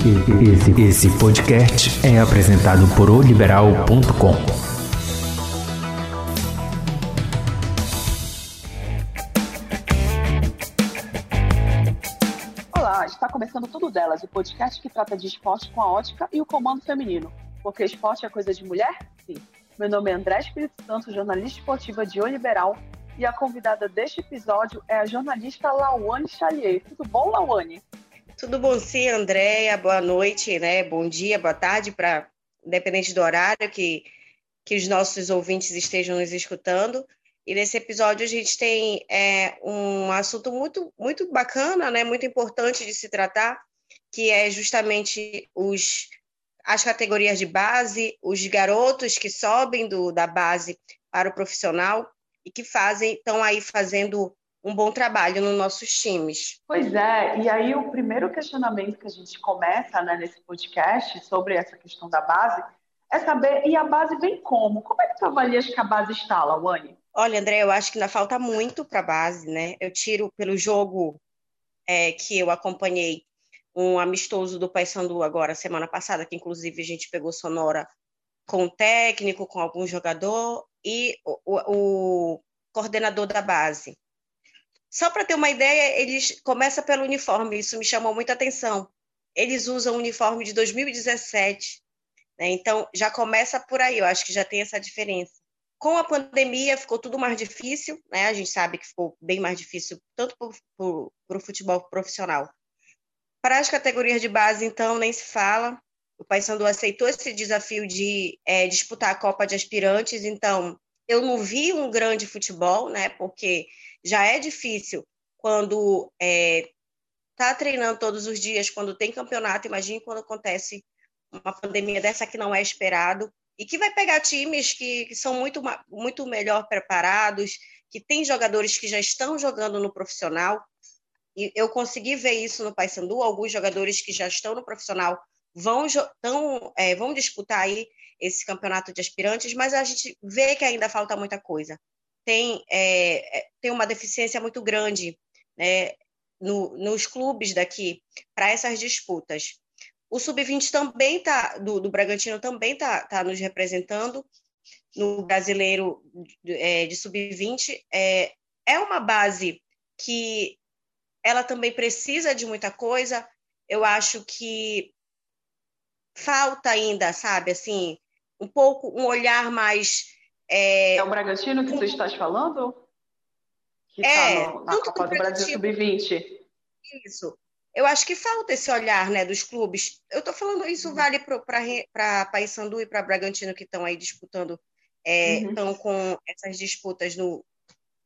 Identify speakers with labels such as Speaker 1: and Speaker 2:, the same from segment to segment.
Speaker 1: Esse, esse podcast é apresentado por oliberal.com.
Speaker 2: Olá, está começando Tudo Delas, o podcast que trata de esporte com a ótica e o comando feminino. Porque esporte é coisa de mulher? Sim. Meu nome é André Espírito Santo, jornalista esportiva de O Liberal, e a convidada deste episódio é a jornalista Lawane Chalier. Tudo bom, Lawane?
Speaker 3: Tudo bom sim, Andréia? Boa noite, né? Bom dia, boa tarde, para independente do horário que, que os nossos ouvintes estejam nos escutando. E nesse episódio a gente tem é, um assunto muito, muito bacana, né? Muito importante de se tratar, que é justamente os, as categorias de base, os garotos que sobem do, da base para o profissional e que fazem, estão aí fazendo um bom trabalho nos nossos times.
Speaker 2: Pois é, e aí o primeiro questionamento que a gente começa né, nesse podcast sobre essa questão da base é saber, e a base vem como? Como é que tu avalias que a base está, Lawane?
Speaker 3: Olha, André, eu acho que ainda falta muito para a base, né? Eu tiro pelo jogo é, que eu acompanhei um amistoso do Paysandu agora, semana passada, que inclusive a gente pegou sonora com o técnico, com algum jogador e o, o, o coordenador da base. Só para ter uma ideia, eles começam pelo uniforme, isso me chamou muita atenção. Eles usam o uniforme de 2017, né? então já começa por aí, eu acho que já tem essa diferença. Com a pandemia ficou tudo mais difícil, né? a gente sabe que ficou bem mais difícil, tanto para o futebol profissional. Para as categorias de base, então, nem se fala. O Paysandu aceitou esse desafio de é, disputar a Copa de Aspirantes, então eu não vi um grande futebol, né? Porque já é difícil quando está é, tá treinando todos os dias, quando tem campeonato. Imagine quando acontece uma pandemia dessa que não é esperado e que vai pegar times que, que são muito, muito melhor preparados, que tem jogadores que já estão jogando no profissional. E eu consegui ver isso no Paysandu, alguns jogadores que já estão no profissional vão, tão, é, vão disputar aí esse campeonato de aspirantes, mas a gente vê que ainda falta muita coisa. Tem, é, é tem uma deficiência muito grande né, no, nos clubes daqui para essas disputas. O Sub-20 também está, do, do, Bragantino também está tá nos representando no brasileiro de, é, de Sub-20. É, é uma base que ela também precisa de muita coisa. Eu acho que falta ainda, sabe, assim, um pouco, um olhar mais.
Speaker 2: É, é o Bragantino que um, tu estás falando? Que é, tá no, na Copa do, do Brasil Sub-20.
Speaker 3: Isso. Eu acho que falta esse olhar né, dos clubes. Eu estou falando isso uhum. vale para Paysandu e para Bragantino que estão aí disputando, estão é, uhum. com essas disputas no,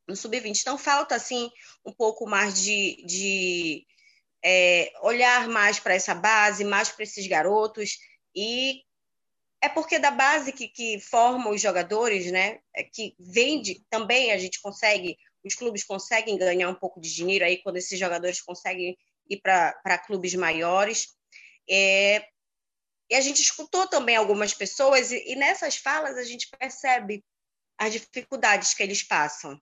Speaker 3: no Sub-20. Então falta assim um pouco mais de, de é, olhar mais para essa base, mais para esses garotos e é porque da base que, que forma os jogadores, né, é que vende também a gente consegue, os clubes conseguem ganhar um pouco de dinheiro aí quando esses jogadores conseguem ir para clubes maiores. É, e a gente escutou também algumas pessoas e, e nessas falas a gente percebe as dificuldades que eles passam.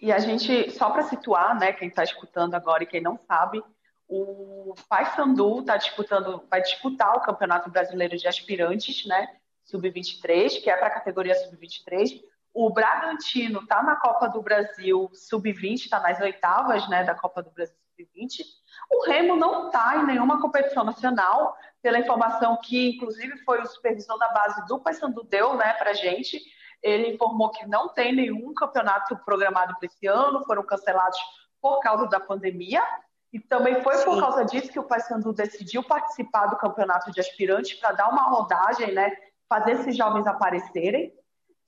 Speaker 2: E a gente, só para situar, né, quem está escutando agora e quem não sabe, o Paysandu está disputando, vai disputar o Campeonato Brasileiro de Aspirantes, né? Sub-23, que é para a categoria Sub-23. O Bragantino está na Copa do Brasil Sub-20, está nas oitavas né, da Copa do Brasil Sub-20. O Remo não está em nenhuma competição nacional, pela informação que, inclusive, foi o supervisor da base do Paysandu deu né, para a gente. Ele informou que não tem nenhum campeonato programado para esse ano, foram cancelados por causa da pandemia. E também foi Sim. por causa disso que o Paysandu decidiu participar do campeonato de aspirantes para dar uma rodagem, né, fazer esses jovens aparecerem.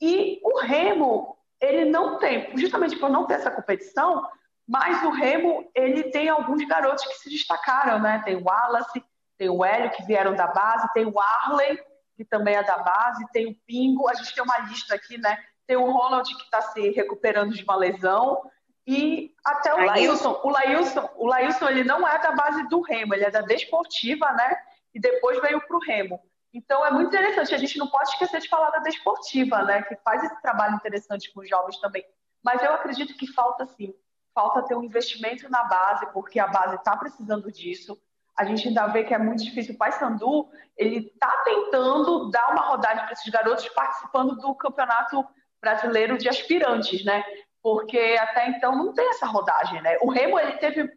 Speaker 2: E o Remo, ele não tem, justamente por não ter essa competição, mas o Remo, ele tem alguns garotos que se destacaram, né? Tem o Wallace, tem o Hélio, que vieram da base, tem o Arley, que também é da base, tem o Pingo, a gente tem uma lista aqui, né? Tem o Ronald, que está se recuperando de uma lesão, e até o Lailson. O Lailson, o Lailson, ele não é da base do Remo, ele é da Desportiva, né? E depois veio para o Remo. Então é muito interessante, a gente não pode esquecer de falar da desportiva, né, que faz esse trabalho interessante com os jovens também. Mas eu acredito que falta sim, falta ter um investimento na base, porque a base está precisando disso. a gente ainda vê que é muito difícil. O Paysandu, ele está tentando dar uma rodagem para esses garotos participando do Campeonato Brasileiro de Aspirantes, né? Porque até então não tem essa rodagem, né? O Remo, ele teve,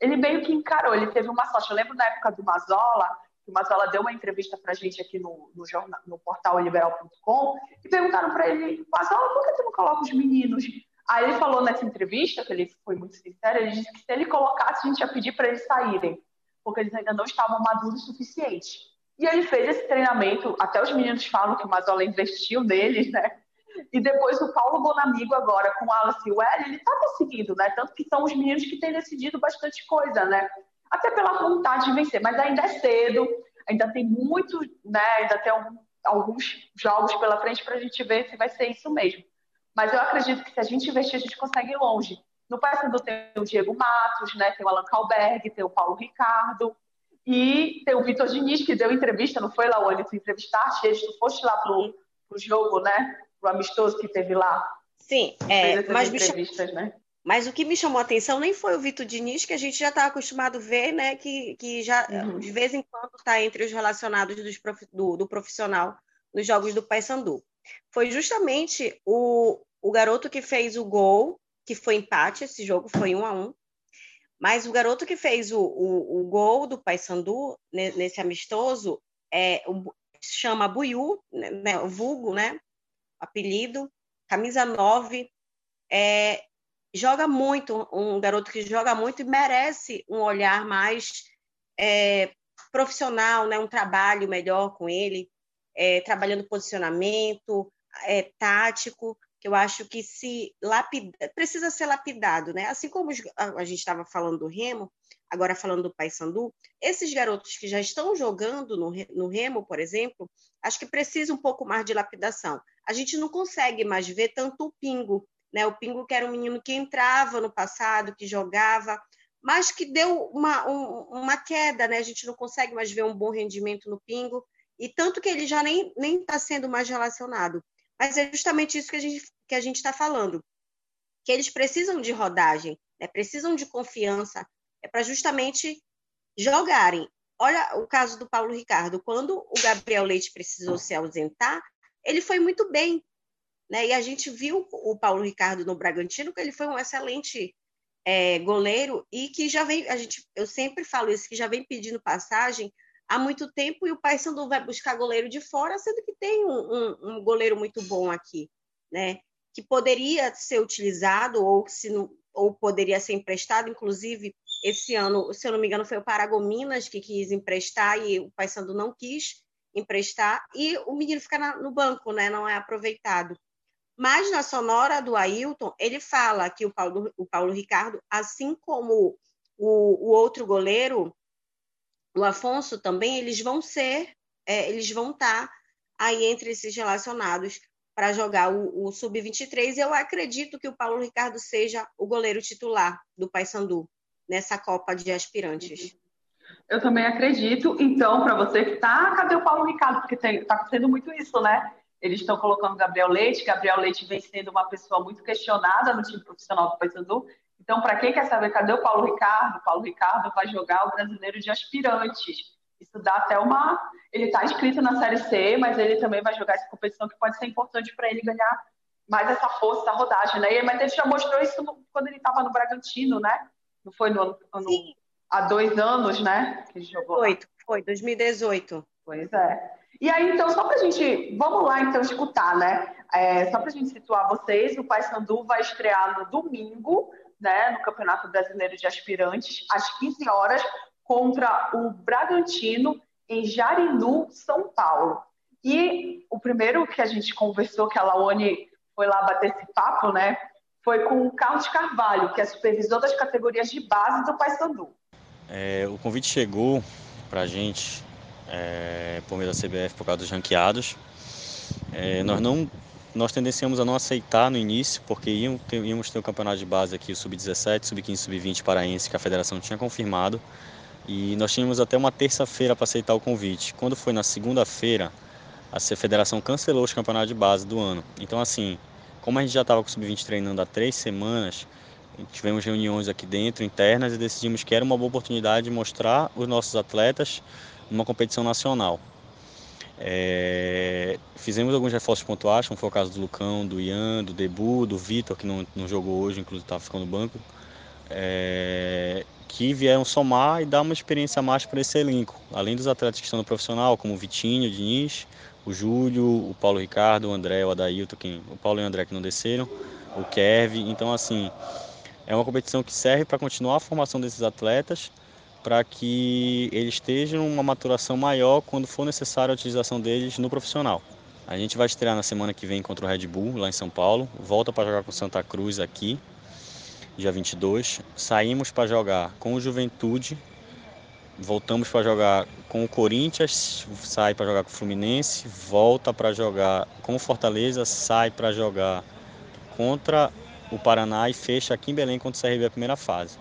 Speaker 2: ele meio que encarou, ele teve uma sorte. Eu lembro na época do Mazola, o Mazola deu uma entrevista para a gente aqui no, no, jornal, no portal liberal.com e perguntaram para ele, Mazola, por que você não coloca os meninos Aí ele falou nessa entrevista, que ele foi muito sincero, ele disse que se ele colocasse, a gente ia pedir para eles saírem, porque eles ainda não estavam maduros o suficiente. E ele fez esse treinamento, até os meninos falam que o Mazola investiu neles, né? E depois o Paulo Bonamigo agora com o Alice Well, ele está conseguindo, né? Tanto que são os meninos que têm decidido bastante coisa, né? Até pela vontade de vencer, mas ainda é cedo, ainda tem muito, né? Ainda tem alguns jogos pela frente para a gente ver se vai ser isso mesmo. Mas eu acredito que se a gente investir, a gente consegue ir longe. No Paysandu tem o Diego Matos, né? tem o Alan Kalberg, tem o Paulo Ricardo e tem o Vitor Diniz, que deu entrevista, não foi, Laone? Tu entrevistaste eles, tu foste lá pro, pro jogo, né? Pro amistoso que teve lá.
Speaker 3: Sim, é, mas, entrevistas, né? Mas o que me chamou a atenção nem foi o Vitor Diniz, que a gente já está acostumado a ver, né? Que, que já uhum. de vez em quando está entre os relacionados prof, do, do profissional nos jogos do Paysandu foi justamente o, o garoto que fez o gol, que foi empate, esse jogo foi um a um. Mas o garoto que fez o, o, o gol do Paysandu nesse amistoso é, o, chama Buiu, né, né, vulgo, né? Apelido, camisa 9. É, joga muito, um garoto que joga muito e merece um olhar mais é, profissional, né? um trabalho melhor com ele é, trabalhando posicionamento é, tático, que eu acho que se lapida, precisa ser lapidado, né? Assim como a gente estava falando do Remo, agora falando do Paysandu, esses garotos que já estão jogando no, no Remo, por exemplo, acho que precisa um pouco mais de lapidação. A gente não consegue mais ver tanto o Pingo, né? O Pingo que era um menino que entrava no passado, que jogava, mas que deu uma, um, uma queda, né? A gente não consegue mais ver um bom rendimento no Pingo. E tanto que ele já nem está sendo mais relacionado. Mas é justamente isso que a gente que a gente está falando, que eles precisam de rodagem, né? precisam de confiança, é para justamente jogarem. Olha o caso do Paulo Ricardo, quando o Gabriel Leite precisou se ausentar, ele foi muito bem, né? E a gente viu o Paulo Ricardo no Bragantino que ele foi um excelente é, goleiro e que já vem, a gente, eu sempre falo isso, que já vem pedindo passagem há muito tempo e o Paysandu vai buscar goleiro de fora, sendo que tem um, um, um, goleiro muito bom aqui, né? Que poderia ser utilizado ou se não, ou poderia ser emprestado, inclusive esse ano, se eu não me engano, foi o Paragominas que quis emprestar e o Paysandu não quis emprestar e o menino fica na, no banco, né? Não é aproveitado. Mas na sonora do Ailton, ele fala que o Paulo, o Paulo Ricardo, assim como o, o outro goleiro, o Afonso também, eles vão ser, é, eles vão estar tá aí entre esses relacionados para jogar o, o Sub-23. Eu acredito que o Paulo Ricardo seja o goleiro titular do Paysandu nessa Copa de Aspirantes.
Speaker 2: Eu também acredito. Então, para você que está, cadê o Paulo Ricardo? Porque está acontecendo muito isso, né? Eles estão colocando Gabriel Leite. Gabriel Leite vem sendo uma pessoa muito questionada no time profissional do Paysandu. Então, para quem quer saber cadê o Paulo Ricardo, o Paulo Ricardo vai jogar o brasileiro de aspirantes. Isso dá até uma. Ele está inscrito na Série C, mas ele também vai jogar essa competição que pode ser importante para ele ganhar mais essa força, essa rodagem, né? Mas ele já mostrou isso quando ele estava no Bragantino, né? Não foi no, no... há dois anos, né?
Speaker 3: Que ele jogou. Foi, foi 2018.
Speaker 2: Pois é. E aí, então, só para a gente. Vamos lá, então, escutar, né? É, só para a gente situar vocês, o Paysandu vai estrear no domingo né, no Campeonato Brasileiro de Aspirantes, às 15 horas, contra o Bragantino, em Jarinu, São Paulo. E o primeiro que a gente conversou, que a Laone foi lá bater esse papo, né, foi com o Carlos Carvalho, que é supervisor das categorias de base do Paysandu.
Speaker 4: É, o convite chegou para a gente é, por meio da CBF por causa dos ranqueados. É, nós não nós tendenciamos a não aceitar no início, porque íamos ter, íamos ter o campeonato de base aqui, o Sub-17, Sub-15, Sub-20 paraense, que a federação tinha confirmado. E nós tínhamos até uma terça-feira para aceitar o convite. Quando foi na segunda-feira, a federação cancelou os campeonatos de base do ano. Então, assim, como a gente já estava com o Sub-20 treinando há três semanas, tivemos reuniões aqui dentro, internas, e decidimos que era uma boa oportunidade de mostrar os nossos atletas numa competição nacional. É, fizemos alguns reforços pontuais, como foi o caso do Lucão, do Ian, do Debu, do Vitor, que não, não jogou hoje, inclusive estava ficando no banco, é, que vieram somar e dar uma experiência a mais para esse elenco. Além dos atletas que estão no profissional, como o Vitinho, o Diniz, o Júlio, o Paulo Ricardo, o André, o Adailton, quem, o Paulo e o André que não desceram, o Kevin. Então, assim, é uma competição que serve para continuar a formação desses atletas para que eles estejam uma maturação maior quando for necessária a utilização deles no profissional. A gente vai estrear na semana que vem contra o Red Bull, lá em São Paulo. Volta para jogar com Santa Cruz aqui, dia 22. Saímos para jogar com o Juventude. Voltamos para jogar com o Corinthians, sai para jogar com o Fluminense, volta para jogar com o Fortaleza, sai para jogar contra o Paraná e fecha aqui em Belém contra o CRB a primeira fase.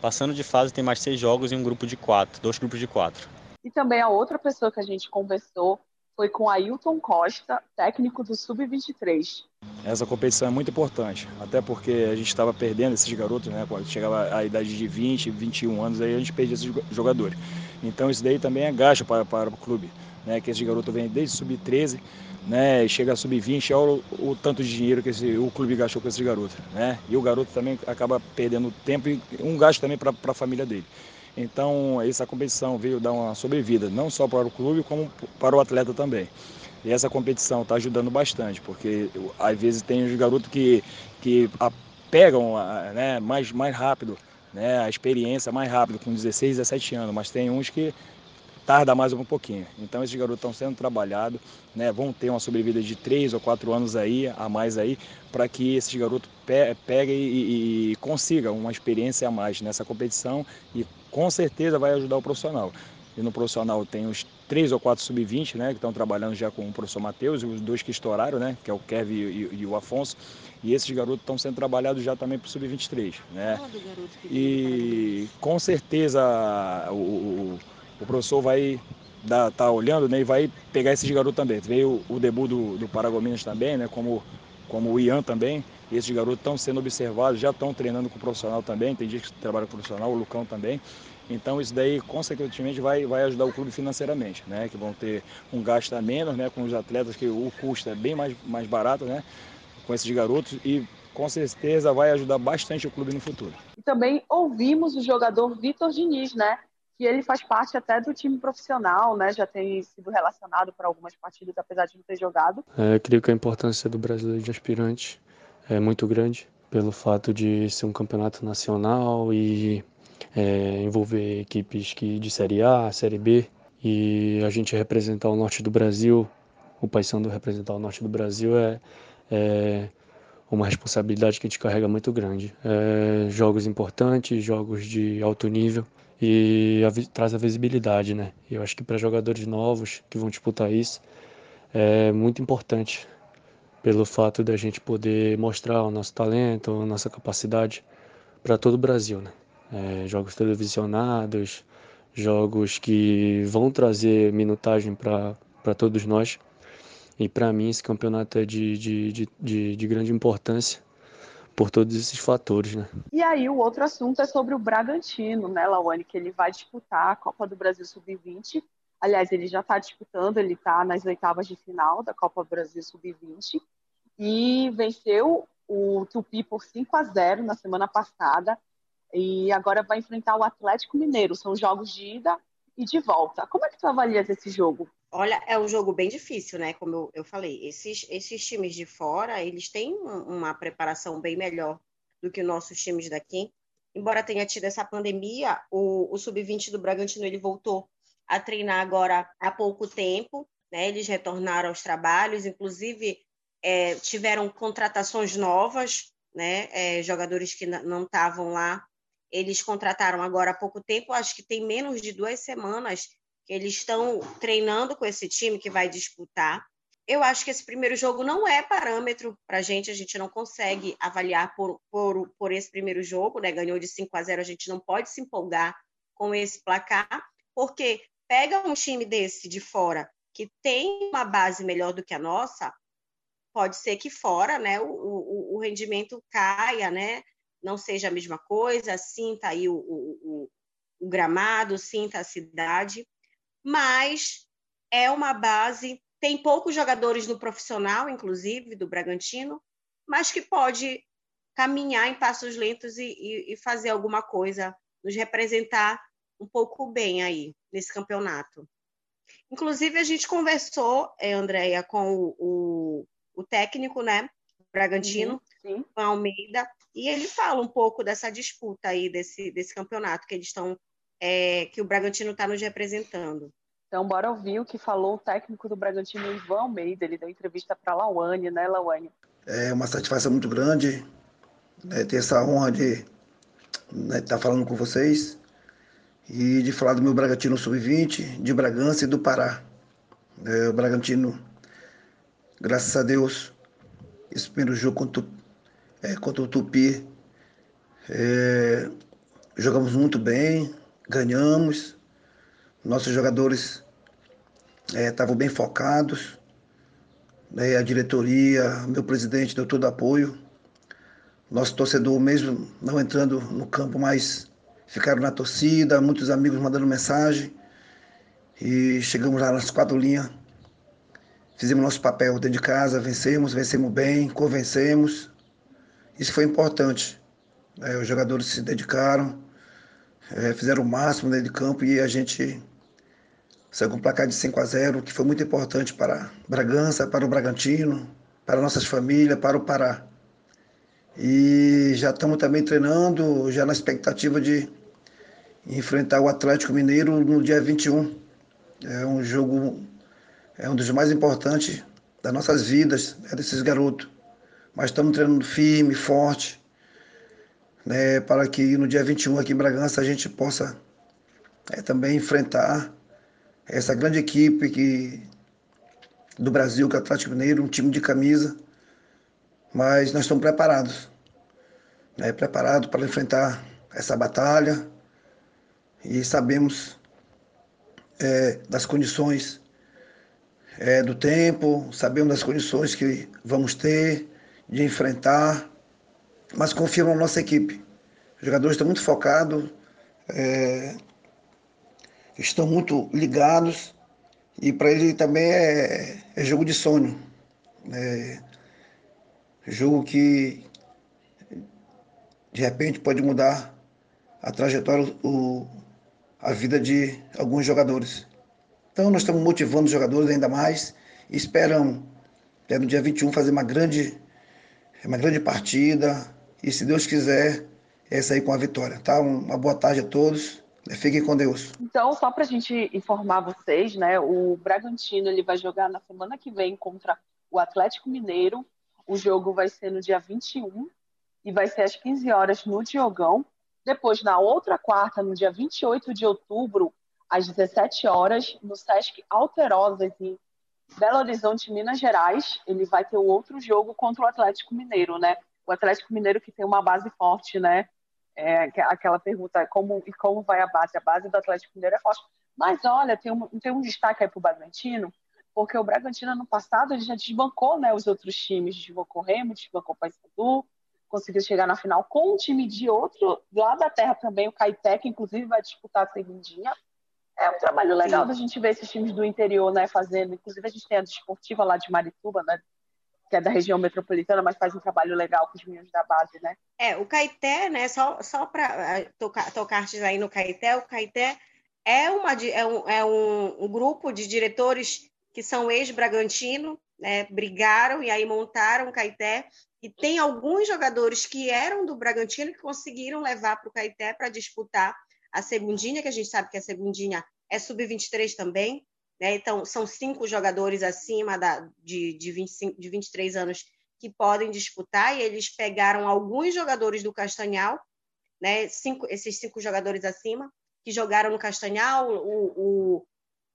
Speaker 4: Passando de fase, tem mais seis jogos em um grupo de quatro, dois grupos de quatro.
Speaker 2: E também a outra pessoa que a gente conversou foi com Ailton Costa, técnico do Sub-23.
Speaker 5: Essa competição é muito importante, até porque a gente estava perdendo esses garotos, né? Quando chegava a idade de 20, 21 anos, aí a gente perdia esses jogadores. Então isso daí também é gasto para, para o clube, né? Que esse garoto vem desde Sub-13 né, chega a sub-20, olha o, o, tanto de dinheiro que esse, o clube gastou com esse garoto, né? E o garoto também acaba perdendo tempo e um gasto também para a família dele. Então, essa competição veio dar uma sobrevida, não só para o clube, como para o atleta também. E essa competição está ajudando bastante, porque às vezes tem os garotos que, que pegam né, mais, mais rápido, né, a experiência mais rápido, com 16, 17 anos, mas tem uns que tarda mais um pouquinho. Então esses garotos estão sendo trabalhados, né, vão ter uma sobrevida de três ou quatro anos aí, a mais aí, para que esses garotos pe peguem e, e, consigam uma experiência a mais nessa competição e com certeza vai ajudar o profissional. E no profissional tem os três ou quatro sub-20, né, que estão trabalhando já com o professor Matheus, e os dois que estouraram, né, que é o Kevin e, e, e o Afonso. E esses garotos estão sendo trabalhados já também para o sub-23, né? E com certeza o, o professor vai estar tá olhando né, e vai pegar esses garotos também. Veio o debut do, do Paragominas também, né, como, como o Ian também. E esses garotos estão sendo observados, já estão treinando com o profissional também. Tem gente que trabalha com o profissional, o Lucão também. Então isso daí, consequentemente, vai, vai ajudar o clube financeiramente, né? Que vão ter um gasto a menos, né? Com os atletas, que o custo é bem mais, mais barato, né? Com esses garotos e com certeza vai ajudar bastante o clube no futuro.
Speaker 2: E também ouvimos o jogador Vitor Diniz, né? Que ele faz parte até do time profissional, né? Já tem sido relacionado para algumas partidas, apesar de não ter jogado.
Speaker 6: É, creio que a importância do brasileiro de aspirante é muito grande, pelo fato de ser um campeonato nacional e é, envolver equipes que de Série A, Série B, e a gente representar o norte do Brasil, o Paysandu representar o norte do Brasil é, é uma responsabilidade que a gente carrega muito grande. É, jogos importantes, jogos de alto nível, e a, traz a visibilidade, né? Eu acho que para jogadores novos que vão disputar isso é muito importante pelo fato da gente poder mostrar o nosso talento, a nossa capacidade para todo o Brasil, né? É, jogos televisionados, jogos que vão trazer minutagem para todos nós. E para mim esse campeonato é de, de, de, de, de grande importância por todos esses fatores, né?
Speaker 2: E aí o outro assunto é sobre o Bragantino, né, Lawane, que ele vai disputar a Copa do Brasil Sub-20. Aliás, ele já está disputando, ele está nas oitavas de final da Copa do Brasil Sub-20 e venceu o Tupi por 5 a 0 na semana passada e agora vai enfrentar o Atlético Mineiro. São jogos de ida e de volta. Como é que tu avalias esse jogo?
Speaker 3: Olha, é um jogo bem difícil, né? Como eu, eu falei, esses, esses times de fora, eles têm uma preparação bem melhor do que nossos times daqui. Embora tenha tido essa pandemia, o, o Sub-20 do Bragantino, ele voltou a treinar agora há pouco tempo, né? Eles retornaram aos trabalhos, inclusive é, tiveram contratações novas, né? É, jogadores que não estavam lá, eles contrataram agora há pouco tempo, acho que tem menos de duas semanas eles estão treinando com esse time que vai disputar. Eu acho que esse primeiro jogo não é parâmetro para a gente, a gente não consegue avaliar por, por, por esse primeiro jogo, né? Ganhou de 5 a 0, a gente não pode se empolgar com esse placar, porque pega um time desse de fora que tem uma base melhor do que a nossa, pode ser que fora, né, o, o, o rendimento caia, né? não seja a mesma coisa, sinta aí o, o, o gramado, sinta a cidade, mas é uma base, tem poucos jogadores no profissional, inclusive, do Bragantino, mas que pode caminhar em passos lentos e, e, e fazer alguma coisa, nos representar um pouco bem aí nesse campeonato. Inclusive, a gente conversou, eh, Andréia, com o, o, o, técnico, né, Bragantino, uhum, Almeida, e ele fala um pouco dessa disputa aí, desse, desse campeonato que eles estão, é, que o Bragantino está nos representando.
Speaker 2: Então, bora ouvir o que falou o técnico do Bragantino, Ivan Almeida. Ele deu entrevista para a Lauane, né, Lauane?
Speaker 7: É uma satisfação muito grande né, ter essa honra de estar né, tá falando com vocês e de falar do meu Bragantino Sub-20, de Bragança e do Pará. É, o Bragantino, graças a Deus, esse primeiro jogo contra, é, contra o Tupi, é, jogamos muito bem, ganhamos, nossos jogadores estavam é, bem focados, né, a diretoria, meu presidente deu todo apoio. Nosso torcedor, mesmo não entrando no campo, mas ficaram na torcida, muitos amigos mandando mensagem. E chegamos lá nas quatro linhas, fizemos nosso papel dentro de casa, vencemos, vencemos bem, convencemos. Isso foi importante. É, os jogadores se dedicaram, é, fizeram o máximo dentro de campo e a gente Saiu com um placar de 5 a 0, que foi muito importante para Bragança, para o Bragantino, para nossas famílias, para o Pará. E já estamos também treinando, já na expectativa de enfrentar o Atlético Mineiro no dia 21. É um jogo, é um dos mais importantes das nossas vidas, é desses garotos. Mas estamos treinando firme, forte, né, para que no dia 21 aqui em Bragança a gente possa é, também enfrentar essa grande equipe que, do Brasil, que é o Atlético Mineiro, um time de camisa, mas nós estamos preparados, né, preparados para enfrentar essa batalha e sabemos é, das condições é, do tempo, sabemos das condições que vamos ter de enfrentar, mas confio na nossa equipe. Os jogadores estão muito focados, é, estão muito ligados e para ele também é, é, jogo de sonho. É jogo que de repente pode mudar a trajetória, o, a vida de alguns jogadores. Então nós estamos motivando os jogadores ainda mais e esperamos é, no dia 21 fazer uma grande, uma grande partida e se Deus quiser é sair com a vitória. Tá? Uma boa tarde a todos Fiquem com Deus.
Speaker 2: Então, só para a gente informar vocês, né? O Bragantino ele vai jogar na semana que vem contra o Atlético Mineiro. O jogo vai ser no dia 21 e vai ser às 15 horas no Diogão. Depois, na outra quarta, no dia 28 de outubro, às 17 horas, no Sesc Alterosas, em Belo Horizonte, Minas Gerais, ele vai ter outro jogo contra o Atlético Mineiro, né? O Atlético Mineiro que tem uma base forte, né? É, aquela pergunta, como, e como vai a base? A base do Atlético Mineiro é forte. Mas olha, tem um, tem um destaque aí para o Bragantino, porque o Bragantino ano passado ele já desbancou né, os outros times, desbancou o Remo, desbancou o Paysandu, conseguiu chegar na final com um time de outro, lá da terra também, o Caeté, que inclusive vai disputar a segundinha. É um trabalho legal da gente ver esses times do interior né, fazendo, inclusive a gente tem a desportiva lá de Marituba, né, que é da região metropolitana, mas faz um trabalho legal com os meninos da base, né?
Speaker 3: É, o Caeté, né, só, só para tocar, tocar aí no Caeté, o Caeté é, uma, é, um, é um, um grupo de diretores que são ex-Bragantino, né, brigaram e aí montaram o Caeté, e tem alguns jogadores que eram do Bragantino que conseguiram levar para o Caeté para disputar a segundinha, que a gente sabe que a segundinha é sub-23 também, né? Então, são cinco jogadores acima da, de, de, 25, de 23 anos que podem disputar, e eles pegaram alguns jogadores do Castanhal, né? cinco, esses cinco jogadores acima, que jogaram no Castanhal. O, o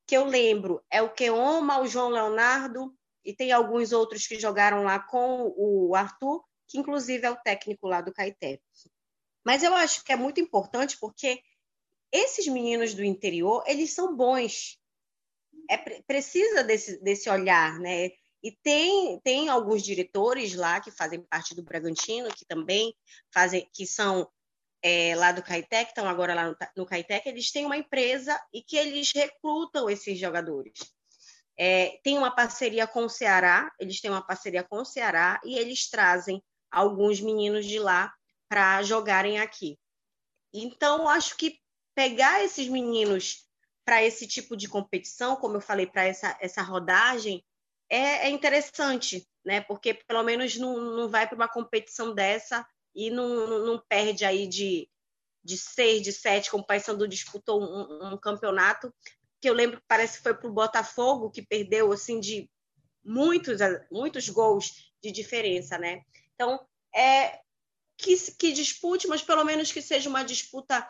Speaker 3: que eu lembro é o Keoma, o João Leonardo, e tem alguns outros que jogaram lá com o Arthur, que inclusive é o técnico lá do Caeté. Mas eu acho que é muito importante porque esses meninos do interior, eles são bons, é, precisa desse, desse olhar, né? E tem, tem alguns diretores lá que fazem parte do Bragantino, que também fazem, que são é, lá do Caetec, estão agora lá no, no Caetec, eles têm uma empresa e que eles recrutam esses jogadores. É, tem uma parceria com o Ceará, eles têm uma parceria com o Ceará e eles trazem alguns meninos de lá para jogarem aqui. Então, acho que pegar esses meninos para esse tipo de competição, como eu falei, para essa, essa rodagem, é, é, interessante, né? Porque pelo menos não, não vai para uma competição dessa e não, não, perde aí de, de seis, de sete, como o Paysandu disputou um, um, campeonato, que eu lembro que parece que foi para o Botafogo, que perdeu assim de muitos, muitos gols de diferença, né? Então, é que, que dispute, mas pelo menos que seja uma disputa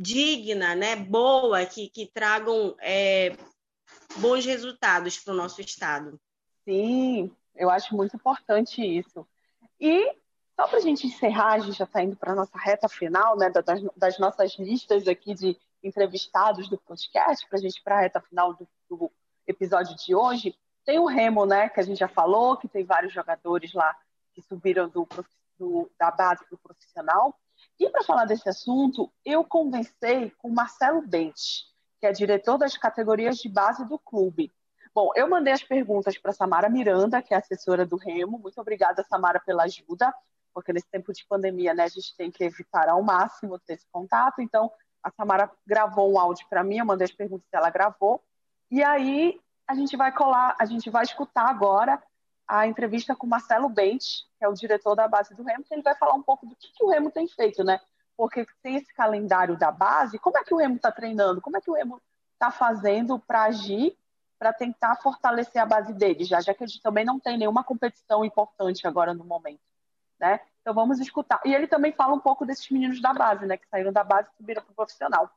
Speaker 3: digna, né? boa, que, que tragam é, bons resultados para o nosso estado.
Speaker 2: Sim, eu acho muito importante isso. E só para a gente encerrar, a gente já está indo para a nossa reta final, né, das, das, nossas listas aqui de entrevistados do podcast, para a gente para a reta final do, do, episódio de hoje. Tem o Remo, né, que a gente já falou, que tem vários jogadores lá que subiram do, do da base para o profissional. E para falar desse assunto, eu conversei com Marcelo Bente, que é diretor das categorias de base do clube. Bom, eu mandei as perguntas para Samara Miranda, que é assessora do Remo. Muito obrigada, Samara, pela ajuda, porque nesse tempo de pandemia, né, a gente tem que evitar ao máximo ter esse contato. Então, a Samara gravou um áudio para mim, eu mandei as perguntas que ela gravou. E aí a gente vai colar, a gente vai escutar agora a entrevista com Marcelo Bente, que é o diretor da base do Remo, que ele vai falar um pouco do que, que o Remo tem feito, né? porque tem esse calendário da base, como é que o Remo está treinando? Como é que o Remo está fazendo para agir, para tentar fortalecer a base dele, já, já que a gente também não tem nenhuma competição importante agora no momento, né? Então vamos escutar. E ele também fala um pouco desses meninos da base, né, que saíram da base e subiram para o profissional.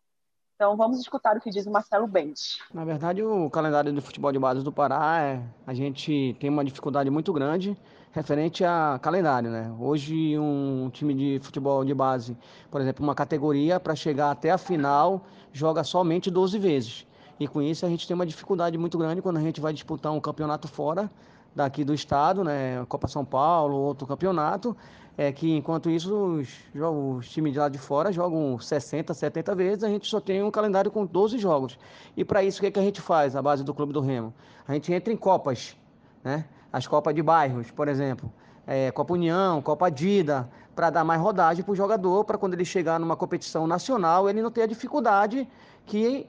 Speaker 2: Então vamos escutar o que diz o Marcelo Bentes.
Speaker 8: Na verdade, o calendário do futebol de base do Pará, é, a gente tem uma dificuldade muito grande referente a calendário, né? Hoje um time de futebol de base, por exemplo, uma categoria para chegar até a final joga somente 12 vezes. E com isso a gente tem uma dificuldade muito grande quando a gente vai disputar um campeonato fora daqui do estado, né, Copa São Paulo, outro campeonato, é que enquanto isso os, os times de lá de fora jogam 60, 70 vezes, a gente só tem um calendário com 12 jogos. E para isso o que, é que a gente faz, a base do Clube do Remo? A gente entra em copas, né? as Copas de Bairros, por exemplo, é, Copa União, Copa Dida, para dar mais rodagem para o jogador, para quando ele chegar numa competição nacional, ele não ter a dificuldade que,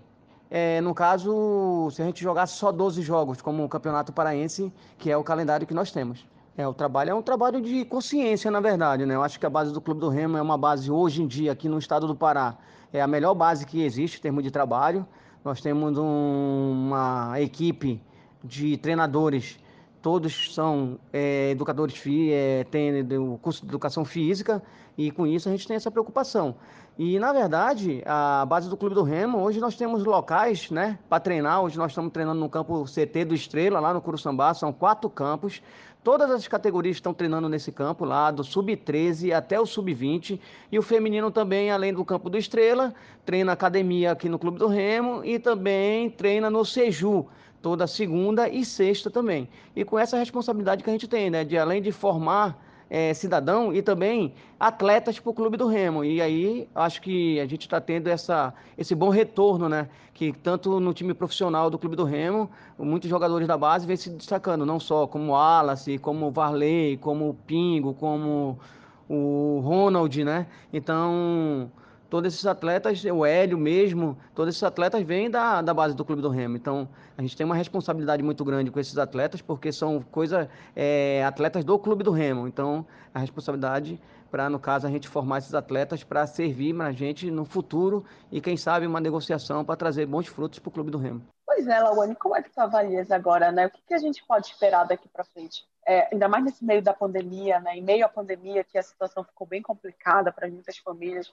Speaker 8: é, no caso, se a gente jogasse só 12 jogos, como o Campeonato Paraense, que é o calendário que nós temos. É, o trabalho é um trabalho de consciência, na verdade, né? Eu acho que a base do Clube do Remo é uma base, hoje em dia, aqui no estado do Pará, é a melhor base que existe em termos de trabalho. Nós temos um, uma equipe de treinadores todos são é, educadores, é, têm o curso de educação física e com isso a gente tem essa preocupação. E na verdade, a base do Clube do Remo, hoje nós temos locais né, para treinar. Hoje nós estamos treinando no campo CT do Estrela, lá no Curuçambá, são quatro campos. Todas as categorias estão treinando nesse campo lá, do sub-13 até o sub-20. E o feminino também, além do campo do Estrela, treina academia aqui no Clube do Remo e também treina no Seju, toda segunda e sexta também. E com essa responsabilidade que a gente tem, né, de além de formar é, cidadão e também atletas para o Clube do Remo. E aí acho que a gente está tendo essa, esse bom retorno, né? Que tanto no time profissional do Clube do Remo, muitos jogadores da base vêm se destacando, não só como Wallace, como Varley, como Pingo, como o Ronald, né? Então todos esses atletas, o Hélio mesmo, todos esses atletas vêm da, da base do Clube do Remo. Então, a gente tem uma responsabilidade muito grande com esses atletas, porque são coisa, é, atletas do Clube do Remo. Então, a responsabilidade para, no caso, a gente formar esses atletas para servir para a gente no futuro e, quem sabe, uma negociação para trazer bons frutos para o Clube do Remo.
Speaker 2: Pois é, Lawane, como é que tu avalias agora, né? O que, que a gente pode esperar daqui para frente? É, ainda mais nesse meio da pandemia, né? Em meio à pandemia, que a situação ficou bem complicada para muitas famílias.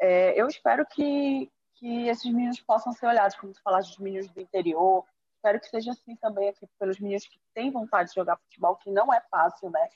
Speaker 2: É, eu espero que, que esses meninos possam ser olhados, como tu falaste, dos meninos do interior. Espero que seja assim também aqui pelos meninos que têm vontade de jogar futebol, que não é fácil, né?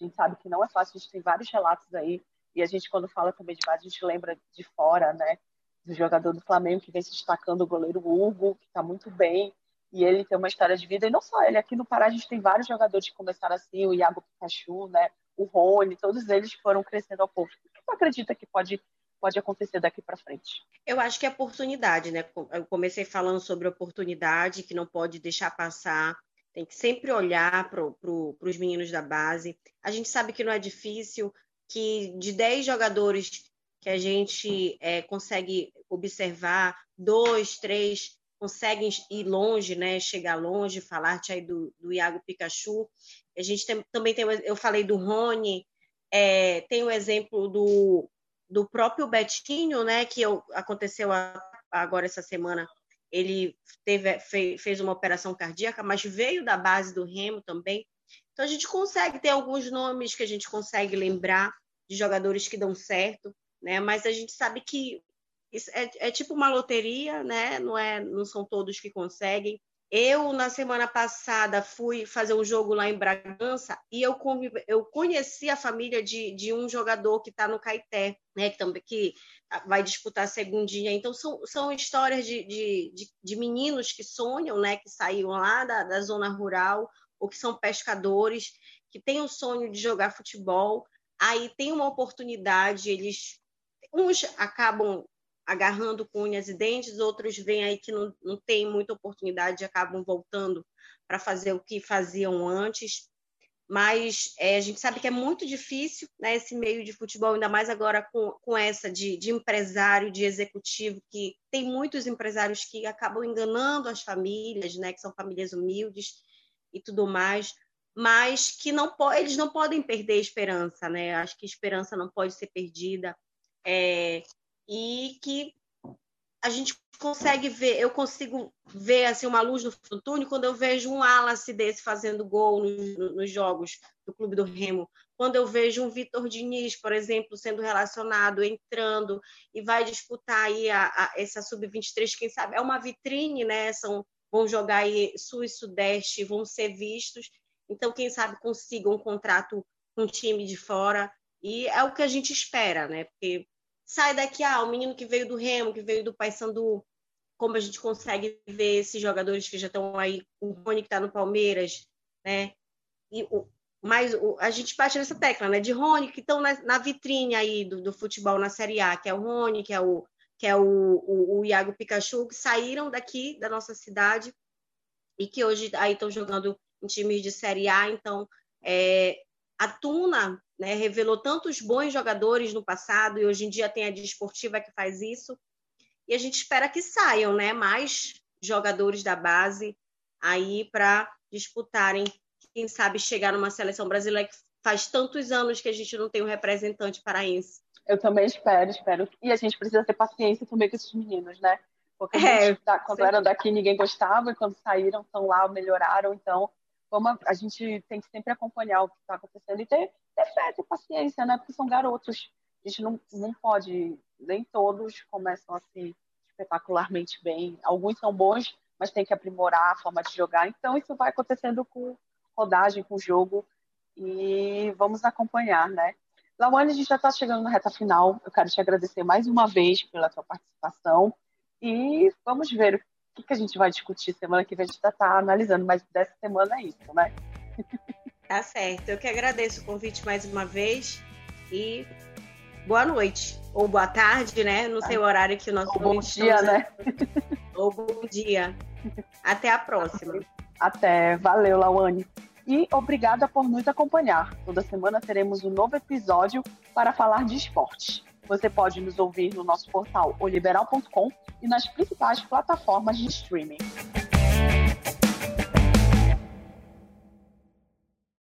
Speaker 2: A gente sabe que não é fácil, a gente tem vários relatos aí. E a gente, quando fala também de base, a gente lembra de fora, né? Do jogador do Flamengo que vem se destacando, o goleiro Hugo, que está muito bem. e ele tem uma história de vida, e não só ele, aqui no Pará a gente tem vários jogadores que começaram assim, o Iago Pikachu, né, o Rony, todos eles foram crescendo ao pouco. O que você acredita que pode, pode acontecer daqui para frente?
Speaker 3: Eu acho que é oportunidade, né? Eu comecei falando sobre oportunidade, que não pode deixar passar, tem que sempre olhar para pro, os meninos da base. A gente sabe que não é difícil, que de 10 jogadores que a gente é, consegue observar, dois, três conseguem ir longe, né? Chegar longe, falar-te aí do, do Iago Pikachu. A gente tem, também tem, eu falei do Rony, é, tem o exemplo do, do próprio Betinho, né? Que eu, aconteceu a, agora essa semana ele teve, fez, uma operação cardíaca, mas veio da base do Remo também. Então a gente consegue ter alguns nomes que a gente consegue lembrar de jogadores que dão certo, né? Mas a gente sabe que é, é, tipo uma loteria, né? Não é, não são todos que conseguem. Eu, na semana passada, fui fazer um jogo lá em Bragança e eu, eu conheci a família de, de um jogador que está no Caeté, né, que, também, que vai disputar a segundinha. Então, são, são histórias de, de, de, de meninos que sonham, né, que saíram lá da, da zona rural ou que são pescadores, que têm o sonho de jogar futebol, aí tem uma oportunidade, eles uns acabam agarrando com unhas e dentes, outros vêm aí que não, não têm muita oportunidade e acabam voltando para fazer o que faziam antes. Mas é, a gente sabe que é muito difícil né, esse meio de futebol, ainda mais agora com, com essa de, de empresário, de executivo, que tem muitos empresários que acabam enganando as famílias, né, que são famílias humildes e tudo mais, mas que não eles não podem perder a esperança, né? Acho que esperança não pode ser perdida. É, e que a gente consegue ver, eu consigo ver assim uma luz no futuro quando eu vejo um Wallace desse fazendo gol nos, nos jogos do Clube do Remo, quando eu vejo um Vitor Diniz, por exemplo, sendo relacionado, entrando e vai disputar aí a, a, essa sub-23, quem sabe é uma vitrine, né? São vão jogar aí sul e sudeste, vão ser vistos. Então, quem sabe consiga um contrato com um time de fora e é o que a gente espera, né? Porque sai daqui, ah, o menino que veio do Remo, que veio do Paysandu, como a gente consegue ver esses jogadores que já estão aí, o Rony que está no Palmeiras, né? E o, mas o, a gente bate nessa tecla, né? De Rony, que estão na, na, vitrine aí do, do, futebol na Série A, que é o Rony, que é o, que é o, o, o Iago Pikachu, que saíram daqui da nossa cidade e que hoje aí estão jogando em times de Série A. Então, é, a Tuna né, revelou tantos bons jogadores no passado e hoje em dia tem a Desportiva que faz isso. E a gente espera que saiam né, mais jogadores da base aí para disputarem, quem sabe chegar numa seleção brasileira que faz tantos anos que a gente não tem um representante paraense.
Speaker 2: Eu também espero, espero. E a gente precisa ter paciência também com esses meninos, né? Porque é, quando eram daqui ninguém gostava e quando saíram estão lá, melhoraram. Então, como a, gente tem que sempre acompanhar o que está acontecendo e ter, ter fé, ter paciência, né? Porque são garotos. A gente não, não pode, nem todos começam assim espetacularmente bem. Alguns são bons, mas tem que aprimorar a forma de jogar. Então, isso vai acontecendo com rodagem, com jogo. E vamos acompanhar, né? Lawane, a gente já está chegando na reta final. Eu quero te agradecer mais uma vez pela sua participação. E vamos ver o que, que a gente vai discutir semana que vem. A gente já está analisando, mas dessa semana é isso, né?
Speaker 3: Tá certo. Eu que agradeço o convite mais uma vez e boa noite. Ou boa tarde, né? Não sei o horário que o nosso
Speaker 2: Ou bom dia, né?
Speaker 3: Ou bom dia. Até a próxima.
Speaker 2: Até. Valeu, Lawane. E obrigada por nos acompanhar. Toda semana teremos um novo episódio para falar de esporte. Você pode nos ouvir no nosso portal oliberal.com e nas principais plataformas de streaming.